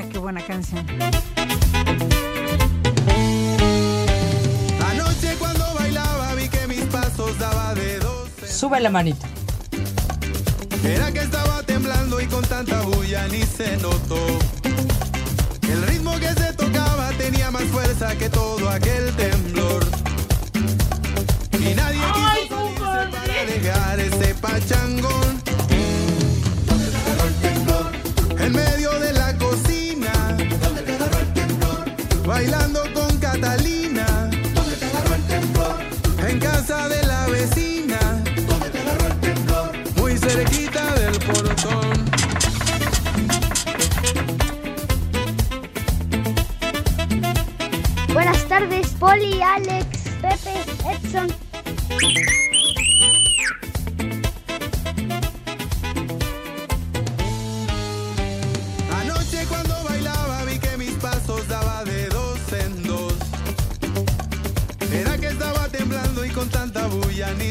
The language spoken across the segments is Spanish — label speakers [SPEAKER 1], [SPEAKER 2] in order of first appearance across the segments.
[SPEAKER 1] Ah, qué buena canción.
[SPEAKER 2] Anoche cuando bailaba vi que mis pasos daba de dos.
[SPEAKER 1] Sube la manita.
[SPEAKER 2] Era que estaba temblando y con tanta bulla ni se notó. El ritmo que se tocaba tenía más fuerza que todo aquel temblor. Y nadie quiso salirse para dejar ese pachangón. En medio de la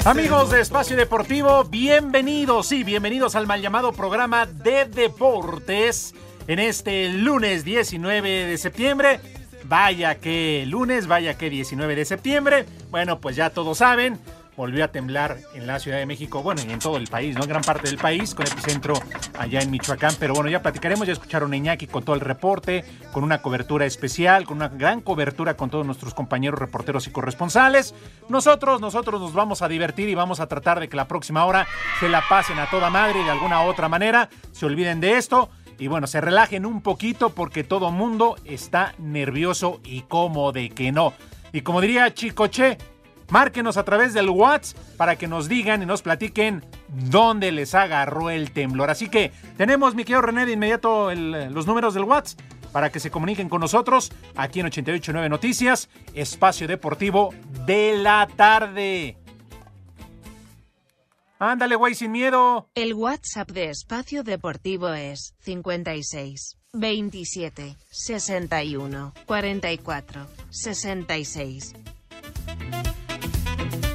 [SPEAKER 3] Amigos de Espacio Deportivo, bienvenidos, sí, bienvenidos al mal llamado programa de deportes en este lunes 19 de septiembre. Vaya que lunes, vaya que 19 de septiembre. Bueno, pues ya todos saben, volvió a temblar en la Ciudad de México, bueno, y en todo el país, ¿no? En gran parte del país, con epicentro allá en Michoacán. Pero bueno, ya platicaremos, ya escucharon a Iñaki con todo el reporte, con una cobertura especial, con una gran cobertura con todos nuestros compañeros reporteros y corresponsales. Nosotros, nosotros nos vamos a divertir y vamos a tratar de que la próxima hora se la pasen a toda madre y de alguna otra manera se olviden de esto. Y bueno, se relajen un poquito porque todo mundo está nervioso y como de que no. Y como diría Chicoche, márquenos a través del WhatsApp para que nos digan y nos platiquen dónde les agarró el temblor. Así que tenemos, mi querido René, de inmediato los números del WhatsApp para que se comuniquen con nosotros aquí en 889 Noticias, Espacio Deportivo de la Tarde. Ándale, güey, sin miedo.
[SPEAKER 4] El WhatsApp de Espacio Deportivo es 56 27 61 44 66.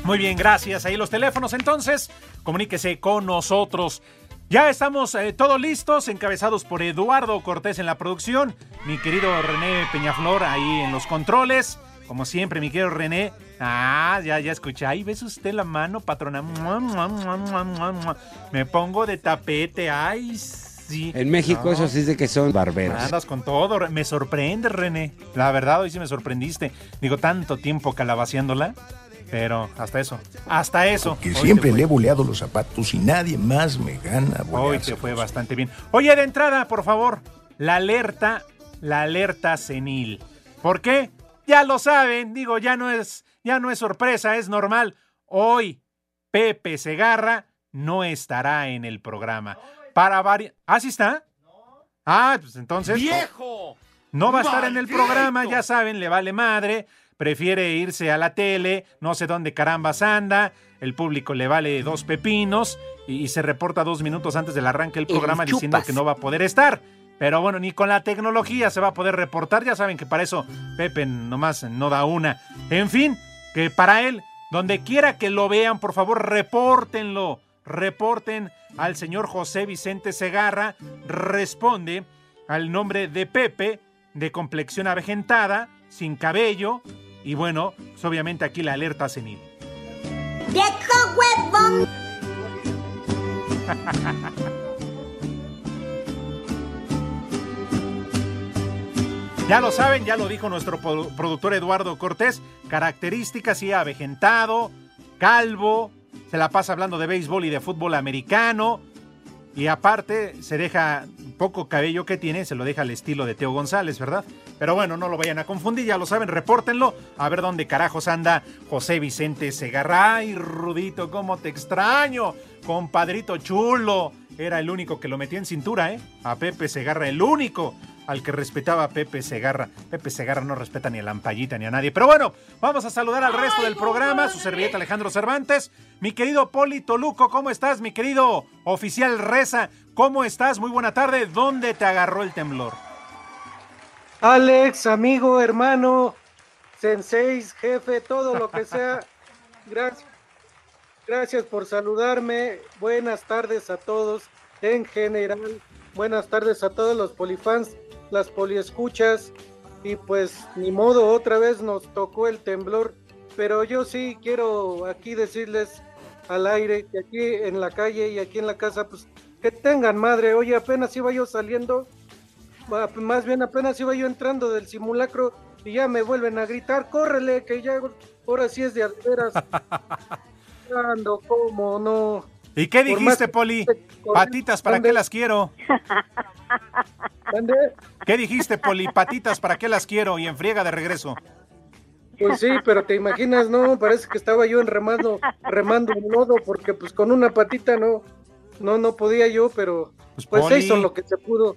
[SPEAKER 3] Muy bien, gracias. Ahí los teléfonos entonces. Comuníquese con nosotros. Ya estamos eh, todos listos, encabezados por Eduardo Cortés en la producción, mi querido René Peñaflor ahí en los controles. Como siempre, mi querido René. Ah, ya, ya escuché. Ahí ves usted la mano, patrona. Mua, mua, mua. Me pongo de tapete. Ay, sí.
[SPEAKER 5] En México
[SPEAKER 3] No.
[SPEAKER 5] eso sí es de que son barberos.
[SPEAKER 3] Andas con todo. Me sorprende, René. La verdad, hoy sí me sorprendiste. Digo, tanto tiempo calabaceándola. Pero hasta eso. Hasta eso.
[SPEAKER 6] Que siempre le he boleado los zapatos y nadie más me gana.
[SPEAKER 3] Hoy te fue bastante bien. Oye, de entrada, por favor, la alerta, la alerta senil. ¿Por qué? Ya lo saben, digo, ya no es, ya no es sorpresa, es normal. Hoy Pepe Segarra no estará en el programa. Para varias. ¿Ah, sí está? Ah, pues entonces.
[SPEAKER 7] ¡Viejo!
[SPEAKER 3] No va a estar en el programa, ya saben, le vale madre. Prefiere irse a la tele, no sé dónde carambas anda. El público le vale dos pepinos y, y se reporta dos minutos antes del arranque del
[SPEAKER 5] El
[SPEAKER 3] programa diciendo
[SPEAKER 5] chupas.
[SPEAKER 3] que no va a poder estar. Pero bueno, ni con la tecnología se va a poder reportar. Ya saben que para eso Pepe nomás no da una. En fin, que para él, donde quiera que lo vean, por favor, repórtenlo. Reporten al señor José Vicente Segarra. Responde al nombre de Pepe, de complexión avejentada, sin cabello. Y bueno, pues, obviamente aquí la alerta senil.
[SPEAKER 8] ¡Viejo!
[SPEAKER 3] Ya lo saben, ya lo dijo nuestro productor Eduardo Cortés, características y avejentado, calvo, se la pasa hablando de béisbol y de fútbol americano, y aparte se deja poco cabello que tiene, se lo deja al estilo de Teo González, ¿verdad? Pero bueno, no lo vayan a confundir, ya lo saben, repórtenlo, a ver dónde carajos anda José Vicente Segarra. Ay, Rudito, cómo te extraño, compadrito chulo. Era el único que lo metía en cintura, ¿eh? A Pepe Segarra, el único al que respetaba a Pepe Segarra. Pepe Segarra no respeta ni a Lampallita ni a nadie. Pero bueno, vamos a saludar al resto del programa, su servilleta Alejandro Cervantes. Mi querido Poli Toluco, ¿cómo estás? Mi querido oficial Reza, ¿cómo estás? Muy buena tarde. ¿Dónde te agarró el temblor?
[SPEAKER 9] Alex, amigo, hermano, sensei, jefe, todo lo que sea. Gracias. Gracias por saludarme. Buenas tardes a todos en general. Buenas tardes a todos los polifans las poliescuchas y pues ni modo, otra vez nos tocó el temblor, pero yo sí quiero aquí decirles al aire que aquí en la calle y aquí en la casa pues que tengan madre, oye apenas iba yo saliendo, más bien apenas iba yo entrando del simulacro y ya me vuelven a gritar, córrele que ya ahora sí es de alderas. como no.
[SPEAKER 3] ¿Y qué dijiste, Poli? Patitas, ¿para qué las quiero? ¿Qué dijiste, Poli? Patitas, ¿para qué las quiero? Y en friega de regreso.
[SPEAKER 9] Pues sí, pero te imaginas, no, parece que estaba yo en remando, remando un lodo, porque pues con una patita no, no, no podía yo, pero pues, pues se hizo lo que se pudo.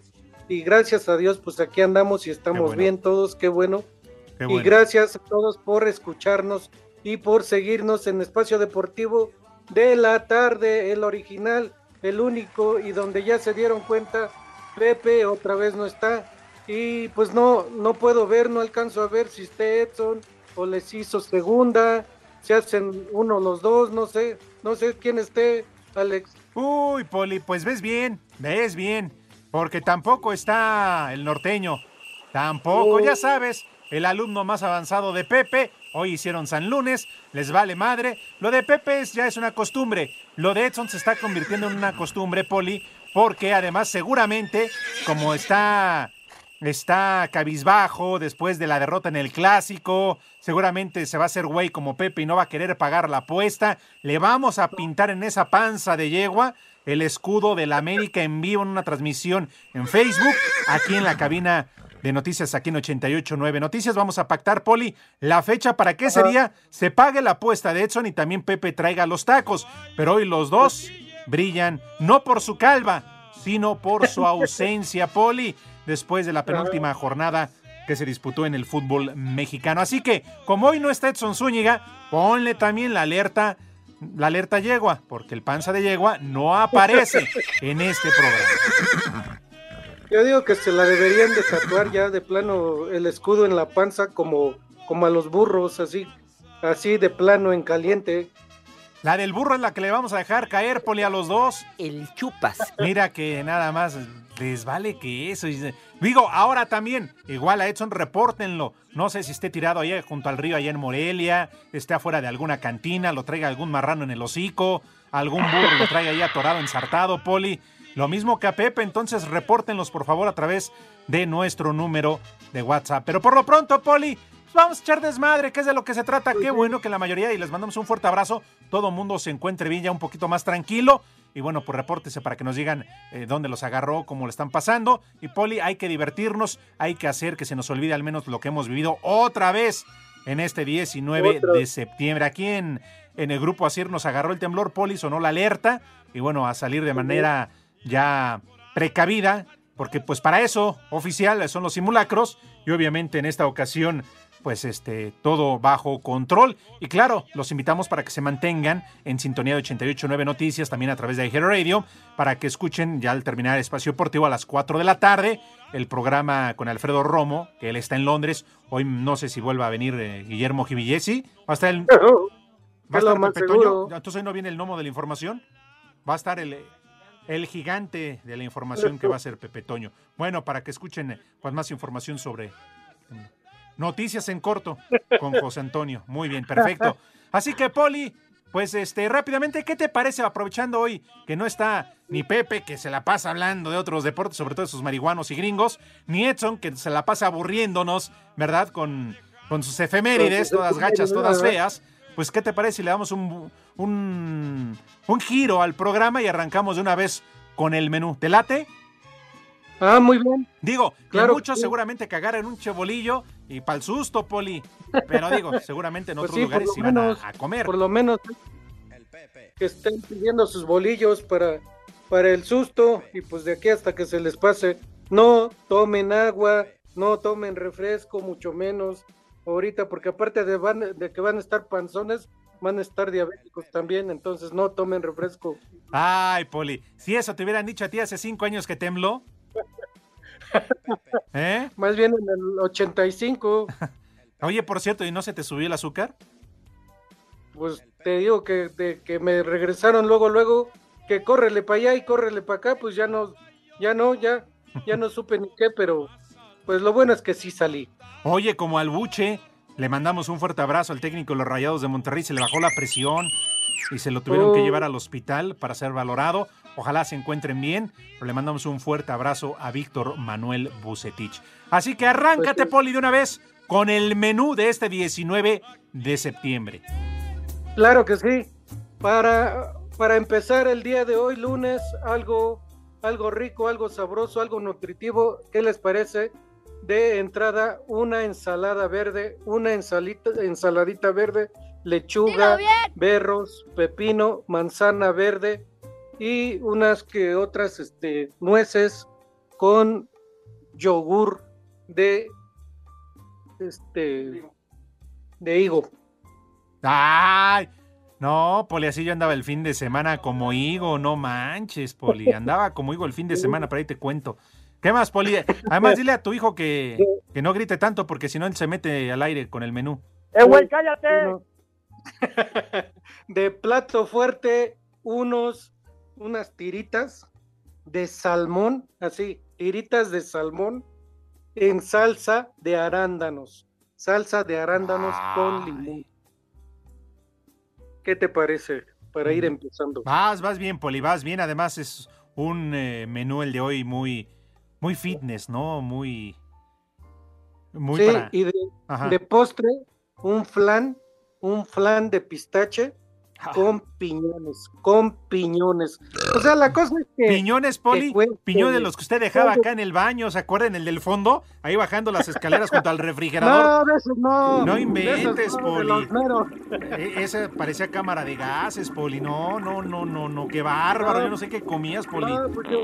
[SPEAKER 9] Y gracias a Dios, pues aquí andamos y estamos bien todos, qué bueno. Y gracias a todos por escucharnos y por seguirnos en Espacio Deportivo de la tarde, el original, el único y donde ya se dieron cuenta Pepe otra vez no está. Y pues no no puedo ver, no alcanzo a ver si está Edson o les hizo segunda, se hacen uno los dos, no sé, no sé quién esté, Alex.
[SPEAKER 3] Uy, Poli, pues ves bien, ves bien, porque tampoco está el norteño, tampoco, ya sabes, el alumno más avanzado de Pepe, hoy hicieron San Lunes, les vale madre, lo de Pepe ya es una costumbre, lo de Edson se está convirtiendo en una costumbre, Poli, porque además seguramente, como está, está cabizbajo después de la derrota en el clásico, seguramente se va a hacer güey como Pepe y no va a querer pagar la apuesta, le vamos a pintar en esa panza de yegua el escudo de la América en vivo en una transmisión en Facebook, aquí en la cabina de noticias aquí en 889 Noticias. Vamos a pactar, Poli, la fecha para qué sería se pague la apuesta de Edson y también Pepe traiga los tacos. Pero hoy los dos brillan no por su calva, sino por su ausencia, Poli, después de la penúltima jornada que se disputó en el fútbol mexicano. Así que, como hoy no está Edson Zúñiga, ponle también la alerta, la alerta yegua, porque el panza de yegua no aparece en este programa.
[SPEAKER 9] Yo digo que se la deberían de tatuar ya de plano el escudo en la panza como, como a los burros, así, así de plano en caliente.
[SPEAKER 3] La del burro es la que le vamos a dejar caer, Poli, a los dos.
[SPEAKER 1] El chupas.
[SPEAKER 3] Mira que nada más les vale que eso. Digo, ahora también, igual a Edson, repórtenlo. No sé si esté tirado ahí junto al río, allá en Morelia, esté afuera de alguna cantina, lo traiga algún marrano en el hocico, algún burro lo traiga ahí atorado, ensartado, Poli. Lo mismo que a Pepe, entonces repórtenlos por favor a través de nuestro número de WhatsApp. Pero por lo pronto, Poli, vamos a echar desmadre, que es de lo que se trata. Qué bueno que la mayoría, y les mandamos un fuerte abrazo, todo mundo se encuentre bien ya un poquito más tranquilo. Y bueno, pues repórtese para que nos digan eh, dónde los agarró, cómo lo están pasando. Y Poli, hay que divertirnos, hay que hacer que se nos olvide al menos lo que hemos vivido otra vez en este 19 de septiembre. Aquí en, en el grupo Asir nos agarró el temblor, Poli sonó la alerta. Y bueno, a salir de manera ya precavida, porque pues para eso oficial son los simulacros y obviamente en esta ocasión pues este, todo bajo control. Y claro, los invitamos para que se mantengan en sintonía de 88.9 Noticias, también a través de iHeart Radio, para que escuchen ya al terminar Espacio Deportivo a las 4 de la tarde, el programa con Alfredo Romo, que él está en Londres. Hoy no sé si vuelva a venir eh, Guillermo Givillesi. Va a estar el... Va a estar Pepe Toño. Entonces hoy no viene el gnomo de la información. Va a estar el, el gigante de la información que va a ser Pepe Toño. Bueno, para que escuchen pues, más información sobre Noticias en corto con José Antonio. Muy bien, perfecto. Así que, Poli, pues este, rápidamente, ¿qué te parece aprovechando hoy que no está ni Pepe, que se la pasa hablando de otros deportes, sobre todo de sus marihuanos y gringos, ni Edson, que se la pasa aburriéndonos, ¿verdad? Con, con sus efemérides, todas gachas, todas feas. Pues, ¿qué te parece si le damos un, un, un giro al programa y arrancamos de una vez con el menú? ¿Te late?
[SPEAKER 9] Ah, muy bien.
[SPEAKER 3] Digo, que muchos seguramente cagaran un chebolillo y para el susto, Poli. Pero digo, seguramente en pues otros lugares iban a, comer.
[SPEAKER 9] Por lo menos que estén pidiendo sus bolillos para, para el susto y pues de aquí hasta que se les pase. No tomen agua, no tomen refresco, mucho menos ahorita, porque aparte de, van, de que van a estar panzones, van a estar diabéticos también, entonces no tomen refresco.
[SPEAKER 3] Ay, Poli, si eso te hubieran dicho a ti hace cinco años que tembló.
[SPEAKER 9] ¿Eh? Más bien en el 85.
[SPEAKER 3] Oye, por cierto, ¿y no se te subió el azúcar?
[SPEAKER 9] Pues te digo que, de, que me regresaron luego, luego, que córrele para allá y córrele para acá, pues ya no, ya no, ya, ya no supe ni qué, pero pues lo bueno es que sí salí.
[SPEAKER 3] Oye, como al buche, le mandamos un fuerte abrazo al técnico de los Rayados de Monterrey, se le bajó la presión y se lo tuvieron que oh. llevar al hospital para ser valorado. Ojalá se encuentren bien, pero le mandamos un fuerte abrazo a Víctor Manuel Bucetich. Así que arráncate, pues Poli, de una vez con el menú de este 19 de septiembre.
[SPEAKER 9] Claro que sí. Para, para empezar el día de hoy, lunes, algo, algo rico, algo sabroso, algo nutritivo. ¿Qué les parece? De entrada, una ensalada verde, una ensalita, ensaladita verde, lechuga, berros, pepino, manzana verde, y unas que otras este, nueces con yogur de este de higo.
[SPEAKER 3] Ay, no, Poli, así yo andaba el fin de semana como higo, no manches, Poli, andaba como higo el fin de semana, pero ahí te cuento. ¿Qué más, Poli? Además, dile a tu hijo que, que no grite tanto porque si no él se mete al aire con el menú.
[SPEAKER 1] ¡Eh, güey, cállate!
[SPEAKER 9] De plato fuerte, unos unas tiritas de salmón, así, tiritas de salmón en salsa de arándanos. Salsa de arándanos con limón. ¿Qué te parece para ir mm. empezando?
[SPEAKER 3] Vas, vas bien, Poli, vas bien. Además es un eh, menú el de hoy muy, muy fitness, ¿no? Muy...
[SPEAKER 9] muy sí, y de, de postre, un flan, un flan de pistache con piñones, con piñones. O sea, la cosa es que.
[SPEAKER 3] Piñones, Poli. Piñones de los que usted dejaba acá en el baño, ¿se acuerdan? El del fondo, ahí bajando las escaleras junto al refrigerador.
[SPEAKER 9] No, de esos no.
[SPEAKER 3] No inventes, Poli. E, esa parecía cámara de gases, Poli. No, no, no, no, no. Qué bárbaro. Yo no sé qué comías, Poli.
[SPEAKER 9] Pues yo,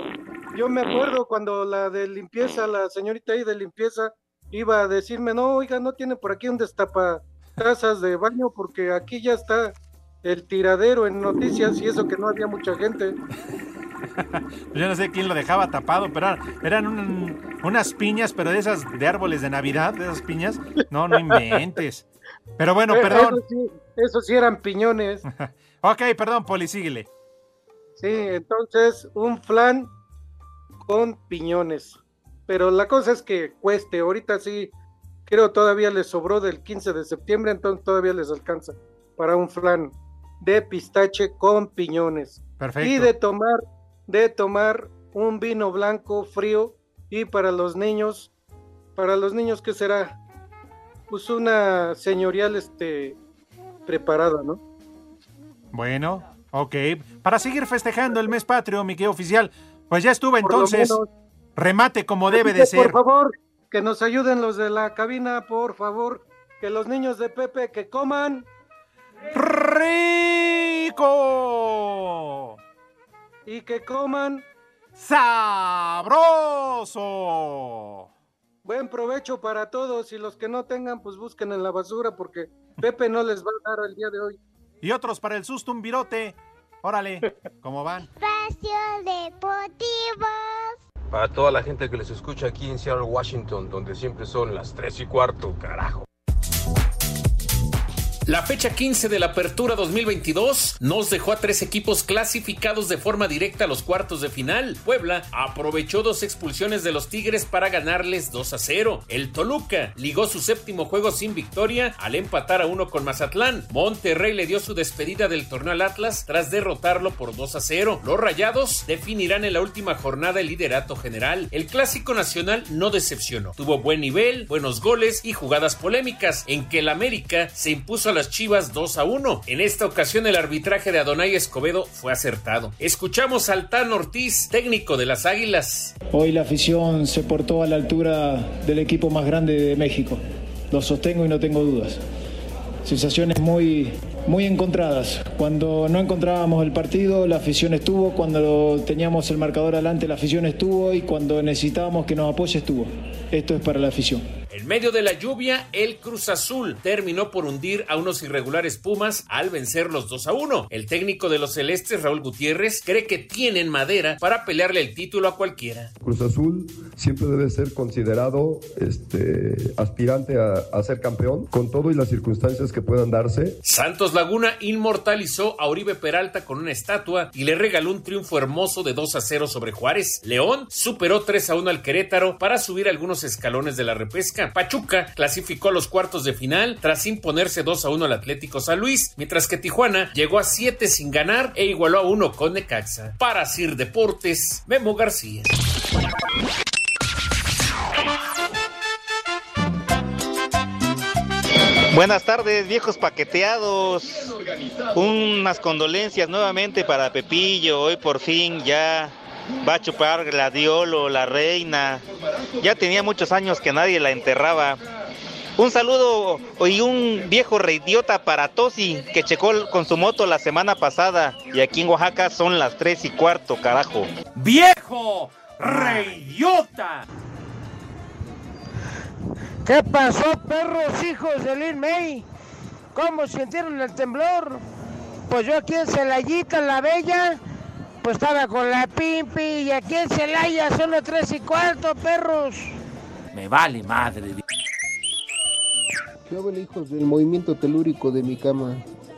[SPEAKER 9] yo, me acuerdo cuando la de limpieza, la señorita ahí de limpieza, iba a decirme, no, oiga, no tiene por aquí un destapa tazas de baño porque aquí ya está el tiradero en noticias y eso que no había mucha gente.
[SPEAKER 3] Yo no sé quién lo dejaba tapado, pero eran unas piñas, pero de esas de árboles de Navidad, de esas piñas. No, no inventes. Pero bueno, eh, perdón.
[SPEAKER 9] Eso sí, eran piñones.
[SPEAKER 3] ok, perdón, Poli, síguele.
[SPEAKER 9] Sí, entonces un flan con piñones. Pero la cosa es que cueste. Ahorita sí, creo todavía les sobró del 15 de septiembre, entonces todavía les alcanza para un flan de pistache con piñones.
[SPEAKER 3] Perfecto.
[SPEAKER 9] Y de tomar, de tomar un vino blanco frío y para los niños, para los niños que será pues una señorial este preparada, ¿no?
[SPEAKER 3] Bueno, ok. Para seguir festejando el mes patrio, mi querido oficial, pues ya estuve entonces. remate como debe de ser.
[SPEAKER 9] Por favor, que nos ayuden los de la cabina, por favor. Que los niños de Pepe que coman
[SPEAKER 3] rico
[SPEAKER 9] y que coman
[SPEAKER 3] sabroso.
[SPEAKER 9] Buen provecho para todos y los que no tengan, pues busquen en la basura porque Pepe no les va a dar el día de hoy.
[SPEAKER 3] Y otros para el susto un virote. Órale, ¿cómo van?
[SPEAKER 8] Espacio Deportivo.
[SPEAKER 5] Para toda la gente que les escucha aquí en Seattle, Washington, donde siempre son las tres y cuarto, carajo.
[SPEAKER 1] La fecha 15 de la Apertura 2022 nos dejó a tres equipos clasificados de forma directa a los cuartos de final. Puebla aprovechó dos expulsiones de los Tigres para ganarles 2 a 0. El Toluca ligó su séptimo juego sin victoria al empatar a uno con Mazatlán. Monterrey le dio su despedida del torneo al Atlas tras derrotarlo por 2 a 0. Los Rayados definirán en la última jornada el liderato general. El clásico nacional no decepcionó. Tuvo buen nivel, buenos goles y jugadas polémicas en que el América se impuso a las Chivas 2 a 1. En esta ocasión el arbitraje de Adonai Escobedo fue acertado. Escuchamos al Tan Ortiz, técnico de las Águilas.
[SPEAKER 10] Hoy la afición se portó a la altura del equipo más grande de México. Lo sostengo y no tengo dudas. Sensaciones muy, muy encontradas. Cuando no encontrábamos el partido, la afición estuvo. Cuando teníamos el marcador adelante, la afición estuvo. Y cuando necesitábamos que nos apoye, estuvo. Esto es para la afición.
[SPEAKER 1] En medio de la lluvia, el Cruz Azul terminó por hundir a unos irregulares Pumas al vencer los 2 a 1. El técnico de los Celestes, Raúl Gutiérrez, cree que tienen madera para pelearle el título a cualquiera.
[SPEAKER 11] Cruz Azul siempre debe ser considerado este, aspirante a, a ser campeón con todo y las circunstancias que puedan darse.
[SPEAKER 1] Santos Laguna inmortalizó a Oribe Peralta con una estatua y le regaló un triunfo hermoso de 2 a 0 sobre Juárez. León superó 3 a 1 al Querétaro para subir algunos escalones de la repesca. Pachuca clasificó a los cuartos de final tras imponerse 2 a 1 al Atlético San Luis, mientras que Tijuana llegó a 7 sin ganar e igualó a 1 con Necaxa. Para Sir Deportes, Memo García.
[SPEAKER 12] Buenas tardes, viejos paqueteados. Unas condolencias nuevamente para Pepillo. Hoy por fin ya va a chupar gladiolo, la reina. Ya tenía muchos años que nadie la enterraba. Un saludo y un viejo reidiota para Tosi, que checó con su moto la semana pasada. Y aquí en Oaxaca son las 3 y cuarto, carajo.
[SPEAKER 3] ¡Viejo reidiota!
[SPEAKER 13] ¿Qué pasó, perros hijos de Lin May? ¿Cómo sintieron el temblor? Pues yo aquí en Celayita, la Bella, pues estaba con la Pimpi y aquí en Celaya son las tres y cuarto, perros.
[SPEAKER 3] Me vale madre.
[SPEAKER 14] Yo hijos del movimiento telúrico de mi cama.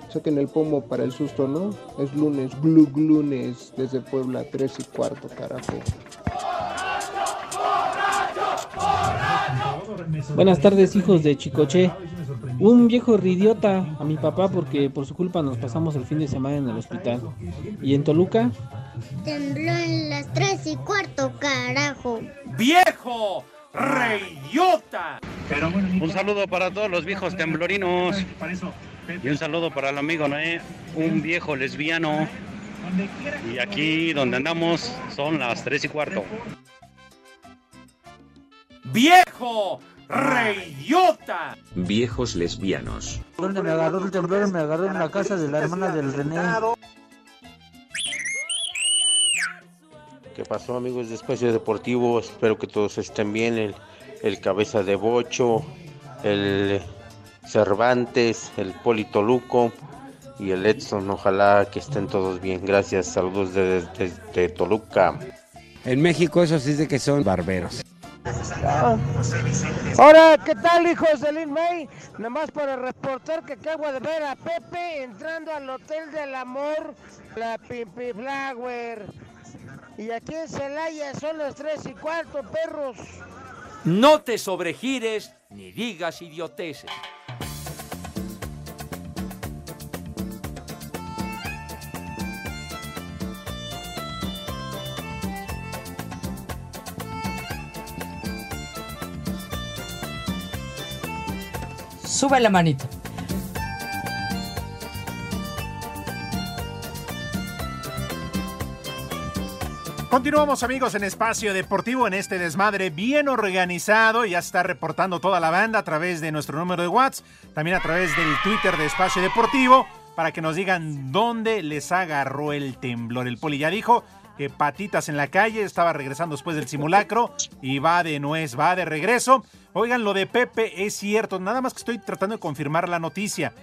[SPEAKER 14] Saquen el pomo para el susto, ¿no? Es lunes, glug lunes, desde Puebla, tres y cuarto, carajo.
[SPEAKER 15] Buenas tardes, hijos de Chicoche. Un viejo ridiota a mi papá porque por su culpa nos pasamos el fin de semana en el hospital. ¿Y en Toluca?
[SPEAKER 8] Tembló en las tres y cuarto, carajo.
[SPEAKER 3] ¡Viejo reidiota!
[SPEAKER 16] Un saludo para todos los viejos temblorinos. Y un saludo para el amigo Noé, un viejo lesbiano. Y aquí donde andamos son las tres y cuarto.
[SPEAKER 3] ¡Viejo reidiota!
[SPEAKER 17] Viejos lesbianos.
[SPEAKER 15] Donde me agarró el temblor, me agarró en la casa de la hermana del René.
[SPEAKER 18] ¿Qué pasó amigos de Espacio Deportivo? Espero que todos estén bien. El, el Cabeza de Bocho, el Cervantes, el Polito Luco y el Edson. Ojalá que estén todos bien. Gracias. Saludos desde de, de Toluca.
[SPEAKER 19] En México eso sí de que son barberos.
[SPEAKER 13] Ah. Hola, ¿qué tal hijos de Lin May? Nomás para reportar que acabo de ver a Pepe entrando al Hotel del Amor, la Pimpi Flower. Y aquí en Celaya son las tres y cuarto, perros.
[SPEAKER 3] No te sobregires ni digas idioteces.
[SPEAKER 20] Sube la manito.
[SPEAKER 3] Continuamos amigos en Espacio Deportivo en este desmadre bien organizado. Ya está reportando toda la banda a través de nuestro número de WhatsApp, también a través del Twitter de Espacio Deportivo, para que nos digan dónde les agarró el temblor. El poli ya dijo que patitas en la calle, estaba regresando después del simulacro y va de nuez, va de regreso. Oigan, lo de Pepe es cierto, nada más que estoy tratando de confirmar la noticia.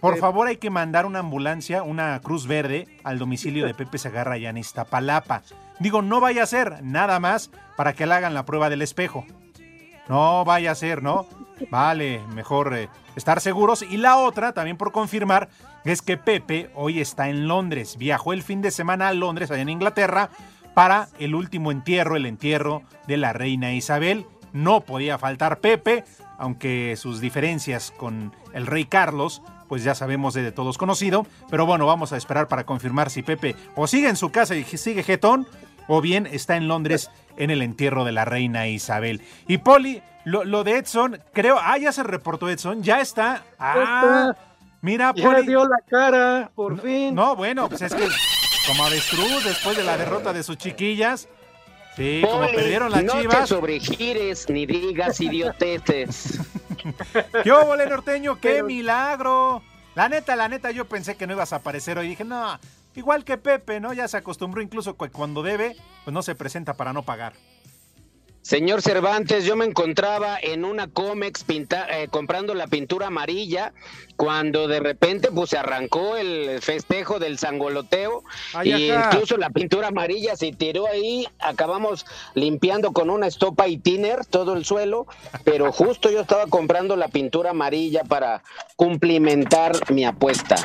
[SPEAKER 3] Por favor, hay que mandar una ambulancia, una cruz verde, al domicilio de Pepe Segarra allá en Iztapalapa. Digo, no vaya a ser nada más para que le hagan la prueba del espejo. No vaya a ser, ¿no? vale mejor eh, estar seguros. Y la otra, también por confirmar, es que Pepe hoy está en Londres. Viajó el fin de semana a Londres, allá en Inglaterra, para el último entierro, el entierro de la reina Isabel. No podía faltar Pepe, aunque sus diferencias con el rey Carlos, pues ya sabemos de todos conocido. Pero bueno, vamos a esperar para confirmar si Pepe o sigue en su casa y sigue jetón, o bien está en Londres en el entierro de la reina Isabel. Y Poli, lo, de Edson, creo, ah, ya se reportó Edson, ya está. Ah, mira,
[SPEAKER 9] Poli. Ya dio la cara, por fin.
[SPEAKER 3] No, bueno, pues es que como avestruz después de la derrota de sus chiquillas. Sí, como perdieron las
[SPEAKER 21] no
[SPEAKER 3] chivas.
[SPEAKER 21] No te sobregires ni digas idioteces.
[SPEAKER 3] ¿Qué hubo, norteño? ¡Qué milagro! La neta, la neta, yo pensé que no ibas a aparecer hoy. Dije, no, igual que Pepe, ¿no? Ya se acostumbró incluso cuando debe, pues no se presenta para no pagar.
[SPEAKER 21] Señor Cervantes, yo me encontraba en una Comex eh, comprando la pintura amarilla cuando de repente pues se arrancó el festejo del sangoloteo y incluso la pintura amarilla se tiró ahí, acabamos limpiando con una estopa y tiner todo el suelo, pero justo yo estaba comprando la pintura amarilla para cumplimentar mi apuesta.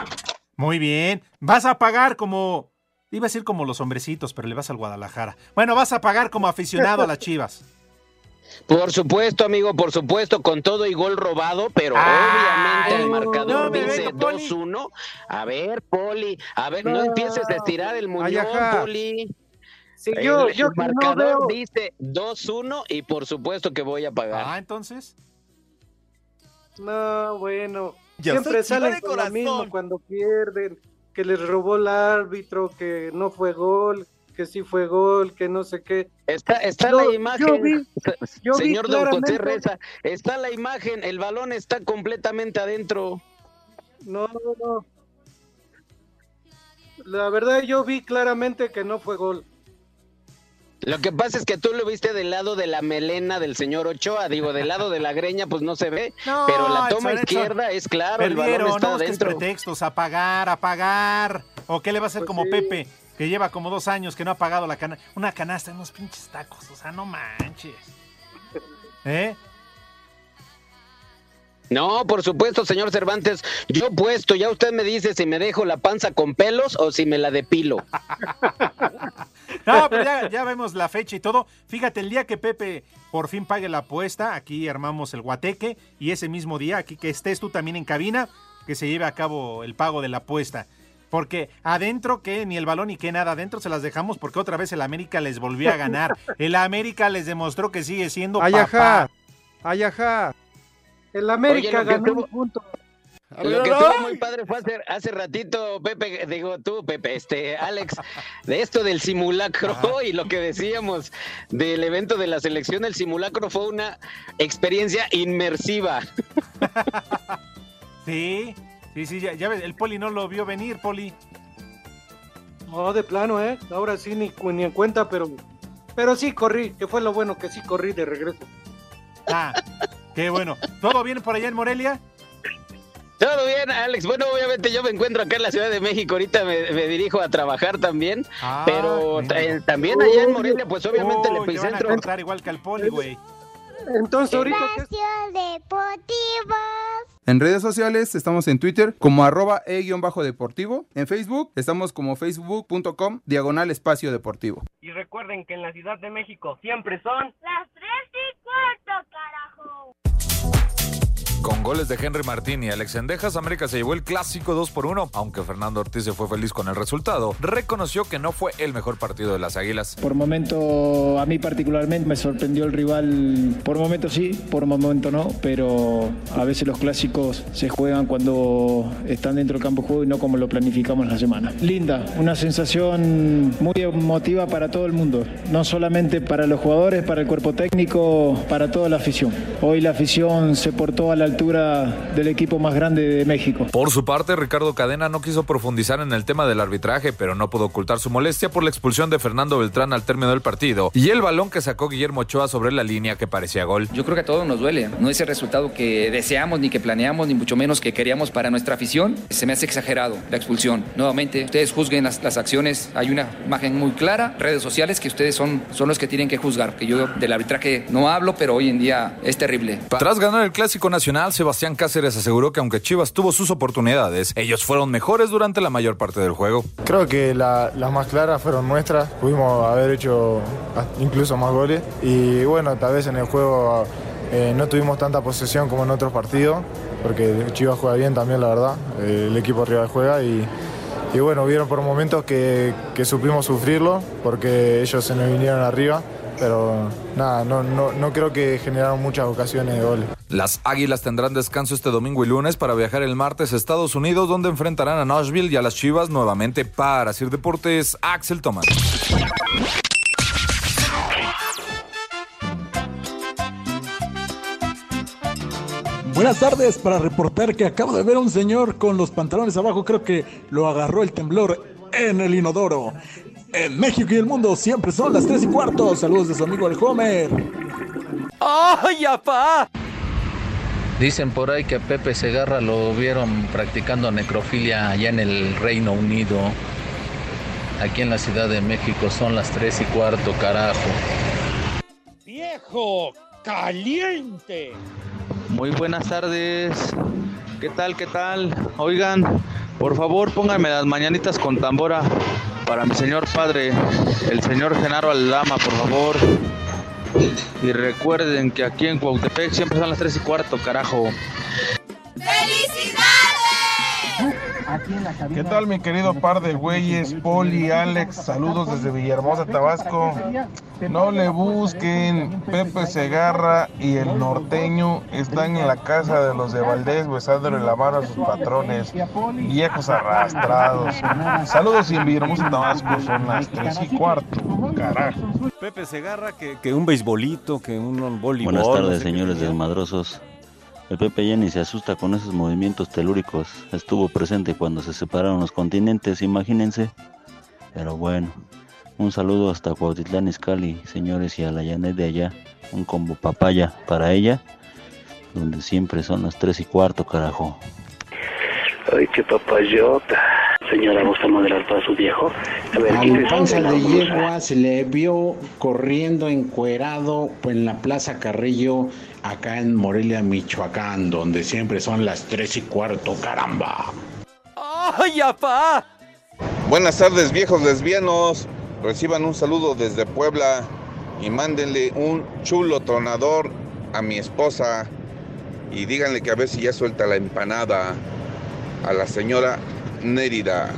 [SPEAKER 3] Muy bien, vas a pagar como Iba a decir como los hombrecitos, pero le vas al Guadalajara. Bueno, vas a pagar como aficionado a las Chivas.
[SPEAKER 21] Por supuesto, amigo, por supuesto, con todo y gol robado, pero obviamente el marcador dice 2-1. A ver, Poli, a ver, no, empieces a estirar el muñón, Poli.
[SPEAKER 9] yo,
[SPEAKER 21] el, marcador dice 2-1 y por supuesto que voy a pagar.
[SPEAKER 3] Ah, entonces.
[SPEAKER 9] No, bueno. Siempre salen con lo mismo cuando pierden que les robó el árbitro, que no fue gol, que sí fue gol, que no sé qué.
[SPEAKER 21] Está, está la imagen, señor Don José Reza, está la imagen, el balón está completamente adentro.
[SPEAKER 9] No, no. La verdad yo vi claramente que no fue gol.
[SPEAKER 21] Lo que pasa es que tú lo viste del lado de la melena del señor Ochoa, digo, del lado de la greña pues no se ve, pero la toma izquierda es claro, el balón está no adentro.
[SPEAKER 3] pretextos, a pagar, a pagar. ¿O qué le va a hacer pues como Pepe, que lleva como dos años que no ha pagado la cana una canasta, unos pinches tacos, o sea, no manches. ¿Eh?
[SPEAKER 21] No, por supuesto, señor Cervantes. Yo puesto, ya usted me dice si me dejo la panza con pelos o si me la depilo.
[SPEAKER 3] no, pero ya, ya, vemos la fecha y todo. Fíjate, el día que Pepe por fin pague la apuesta, aquí armamos el guateque y ese mismo día, aquí que estés tú también en cabina, que se lleve a cabo el pago de la apuesta. Porque adentro que ni el balón ni que nada, adentro se las dejamos porque otra vez el América les volvió a ganar. El América les demostró que sigue siendo
[SPEAKER 9] papá. Ayaja. El América ganó un punto.
[SPEAKER 21] Lo que estuvo muy padre fue hace, hace, ratito, Pepe, digo tú, Pepe, este, Alex, de esto del simulacro y lo que decíamos del evento de la selección, el simulacro fue una experiencia inmersiva.
[SPEAKER 3] Sí, sí, sí, ya, ves, el Poli no lo vio venir, Poli.
[SPEAKER 9] No, de plano, ¿eh? Ahora sí, ni, ni en cuenta, pero, pero sí corrí, que fue lo bueno que sí corrí de regreso.
[SPEAKER 3] Ah, qué bueno. ¿Todo bien por allá en Morelia?
[SPEAKER 21] Todo bien, Alex. Bueno, obviamente yo me encuentro acá en la Ciudad de México. Ahorita me, dirijo a trabajar también. Ah, pero eh, también allá en Morelia, pues obviamente el epicentro.
[SPEAKER 3] Van a igual que al poli, güey.
[SPEAKER 9] Entonces ahorita.
[SPEAKER 8] Deportivo.
[SPEAKER 22] En redes sociales estamos en Twitter como arroba e-deportivo. En Facebook estamos como facebook.com diagonal espacio deportivo.
[SPEAKER 23] Y recuerden que en la Ciudad de México siempre son las tres y cuarto, carajo.
[SPEAKER 24] Con goles de Henry Martín y Alex Endejas, América se llevó el clásico 2 por 1, aunque Fernando Ortiz se fue feliz con el resultado. Reconoció que no fue el mejor partido de las Águilas.
[SPEAKER 10] Por momento, a mí particularmente me sorprendió el rival. Por momento sí, por momento no, pero a veces los clásicos se juegan cuando están dentro del campo de juego y no como lo planificamos la semana. Linda, una sensación muy emotiva para todo el mundo, no solamente para los jugadores, para el cuerpo técnico, para toda la afición. Hoy la afición se portó a la altura del equipo más grande de México.
[SPEAKER 24] Por su parte, Ricardo Cadena no quiso profundizar en el tema del arbitraje, pero no pudo ocultar su molestia por la expulsión de Fernando Beltrán al término del partido y el balón que sacó Guillermo Ochoa sobre la línea que parecía gol.
[SPEAKER 25] Yo creo que a todos nos duele. No es el resultado que deseamos, ni que planeamos, ni mucho menos que queríamos para nuestra afición. Se me hace exagerado la expulsión. Nuevamente, ustedes juzguen las, las acciones. Hay una imagen muy clara, redes sociales, que ustedes son, son los que tienen que juzgar. Que yo del arbitraje no hablo, pero hoy en día es terrible.
[SPEAKER 24] Tras ganar el Clásico Nacional, Sebastián Cáceres aseguró que aunque Chivas tuvo sus oportunidades, ellos fueron mejores durante la mayor parte del juego.
[SPEAKER 26] Creo que la- las más claras fueron nuestras. Pudimos haber hecho incluso más goles. Y bueno, tal vez en el juego eh, no tuvimos tanta posesión como en otros partidos, porque Chivas juega bien también, la verdad. Eh, el equipo rival juega y. Bueno, hubieron por momentos que supimos sufrirlo porque ellos se nos vinieron arriba, pero nada, no, no, no creo que generaron muchas ocasiones de goles.
[SPEAKER 24] Las Águilas tendrán descanso este domingo y lunes para viajar el martes a Estados Unidos, donde enfrentarán a Nashville y a las Chivas nuevamente para Sir Deportes, Axel Tomás.
[SPEAKER 27] Buenas tardes para reportar que acabo de ver a un señor con los pantalones abajo, creo que lo agarró el temblor en el inodoro. En México y el mundo siempre son las 3 y cuarto. Saludos de su amigo el Homer.
[SPEAKER 28] ¡Ay, apá!
[SPEAKER 29] Dicen por ahí que a Pepe Segarra lo vieron practicando necrofilia allá en el Reino Unido. Aquí en la Ciudad de México son las 3 y cuarto, carajo.
[SPEAKER 28] ¡Viejo caliente!
[SPEAKER 30] Muy buenas tardes. ¿Qué tal? ¿Qué tal? Oigan, por favor pónganme las mañanitas con tambora para mi señor padre, el señor Genaro Aldama, por favor. Y recuerden que aquí en Cuautepec siempre son las 3 y cuarto, carajo.
[SPEAKER 26] ¿Qué tal mi querido par de güeyes, Poli, Alex? Saludos desde Villahermosa, Tabasco. No le busquen, Pepe Segarra y el norteño están en la casa de los de Valdés besándole la mano a sus patrones, viejos arrastrados. Saludos y en Villahermosa, Tabasco, son las tres y cuarto, carajo.
[SPEAKER 31] Pepe Segarra, que, que un beisbolito, que un voleibol.
[SPEAKER 32] Buenas
[SPEAKER 31] no
[SPEAKER 32] tardes,
[SPEAKER 31] sé
[SPEAKER 32] señores desmadrosos. El Pepe ni se asusta con esos movimientos telúricos. Estuvo presente cuando se separaron los continentes, imagínense. Pero bueno, un saludo hasta Cuautitlán Izcalli, señores, y a la Janet de allá. Un combo papaya para ella, donde siempre son las 3 y cuarto, carajo.
[SPEAKER 33] Ay, qué papayota. Señora, ¿gusta modelar para su viejo? A ver, quítese
[SPEAKER 34] panza de yegua se le vio corriendo encuerado pues, en la Plaza Carrillo, acá en Morelia, Michoacán, donde siempre son las tres y cuarto, caramba.
[SPEAKER 28] ¡Ay, apá!
[SPEAKER 35] Buenas tardes, viejos lesbianos. Reciban un saludo desde Puebla y mándenle un chulo tronador a mi esposa y díganle que a ver si ya suelta la empanada a la señora Nérida.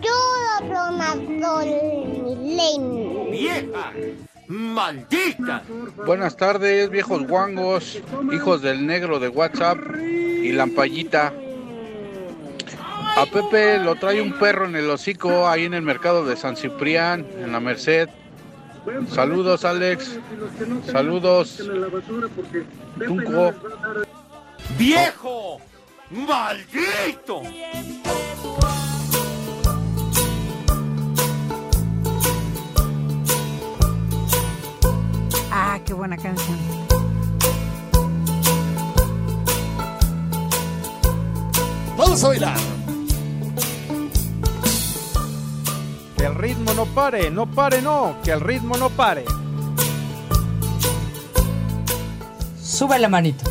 [SPEAKER 8] Chulo tronador milenio.
[SPEAKER 28] ¡Vieja! ¡Maldita!
[SPEAKER 36] Buenas tardes, viejos guangos, hijos del negro de WhatsApp y Lampallita. A Pepe lo trae un perro en el hocico ahí en el mercado de San Ciprián, en la Merced. Saludos, Alex. Saludos. Tunco.
[SPEAKER 28] ¡Viejo! ¡Maldito!
[SPEAKER 37] Ah, qué buena canción.
[SPEAKER 3] Vamos a bailar. Que el ritmo no pare, no pare, no, que el ritmo no pare.
[SPEAKER 20] Sube la manito.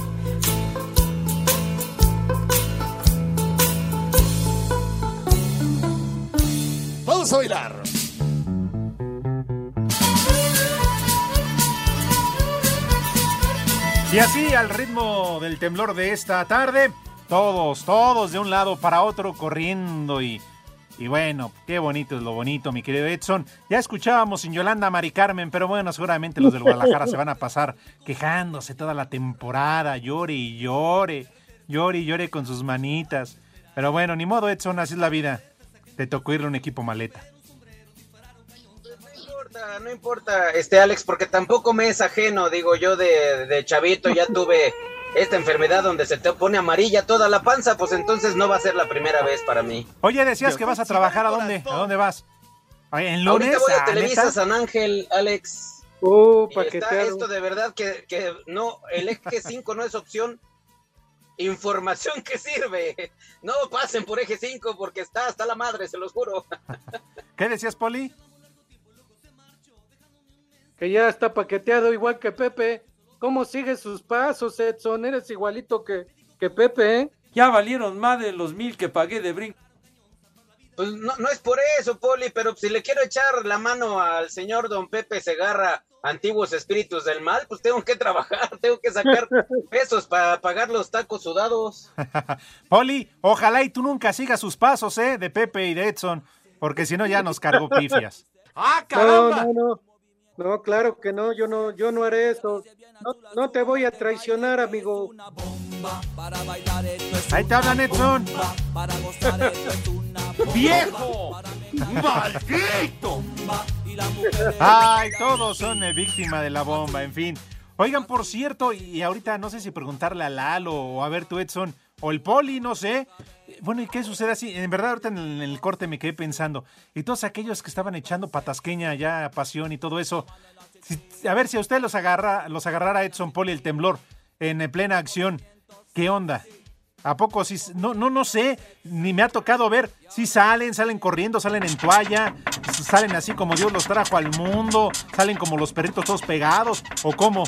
[SPEAKER 3] Vamos a bailar. Y así, al ritmo del temblor de esta tarde, todos, todos de un lado para otro corriendo y, y bueno, qué bonito es lo bonito, mi querido Edson. Ya escuchábamos sin Yolanda Mari Carmen, pero bueno, seguramente los del Guadalajara se van a pasar quejándose toda la temporada, llore y llore, llore y llore con sus manitas. Pero bueno, ni modo, Edson, así es la vida. Te tocó irle a un equipo maleta.
[SPEAKER 21] Importa, no importa, este Alex, porque tampoco me es ajeno, digo yo de, de chavito ya tuve esta enfermedad donde se te pone amarilla toda la panza, pues entonces no va a ser la primera vez para mí.
[SPEAKER 3] Oye, decías que vas a trabajar a dónde? ¿A dónde vas? ¿En lunes?
[SPEAKER 21] Ahorita voy a
[SPEAKER 3] ¿Ah,
[SPEAKER 21] Televisa
[SPEAKER 3] neta?
[SPEAKER 21] San Ángel, Alex.
[SPEAKER 38] Uh,
[SPEAKER 21] Y
[SPEAKER 38] paqueteado.
[SPEAKER 21] está esto de verdad que, que no, el eje 5 no es opción. Información que sirve. No pasen por eje 5 porque está hasta la madre, se los juro.
[SPEAKER 3] ¿Qué decías, Poli?
[SPEAKER 38] Que ya está paqueteado igual que Pepe. ¿Cómo sigue sus pasos, Edson? Eres igualito que, que Pepe, ¿eh?
[SPEAKER 39] Ya valieron más de los mil que pagué de brinco.
[SPEAKER 21] Pues no, no es por eso, Poli, pero si le quiero echar la mano al señor don Pepe Segarra, antiguos espíritus del mal, pues tengo que trabajar, tengo que sacar pesos para pagar los tacos sudados.
[SPEAKER 3] Poli, ojalá y tú nunca sigas sus pasos, ¿eh? De Pepe y de Edson, porque si no ya nos cargó pifias.
[SPEAKER 39] ¡Ah,
[SPEAKER 38] No, no, no. No, claro que no, yo no, yo no haré eso. No, no te voy a traicionar, amigo.
[SPEAKER 3] Ahí te hablan, Edson.
[SPEAKER 28] ¡Viejo! ¡Maldito!
[SPEAKER 3] Ay, todos son eh, víctima de la bomba, en fin. Oigan, por cierto, y ahorita no sé si preguntarle a Lalo o a ver tú, Edson, o el Poli, no sé. Bueno, ¿y qué sucede así? En verdad, ahorita en el, corte me quedé pensando. Y todos aquellos que estaban echando patasqueña ya, pasión y todo eso. si- a ver si a usted los agarra, los agarrara Edson Poli el temblor en plena acción. ¿Qué onda? ¿A poco sí? No, no, no sé, ni me ha tocado ver. Si salen, salen corriendo, salen en toalla, salen así como Dios los trajo al mundo, salen como los perritos todos pegados, o cómo.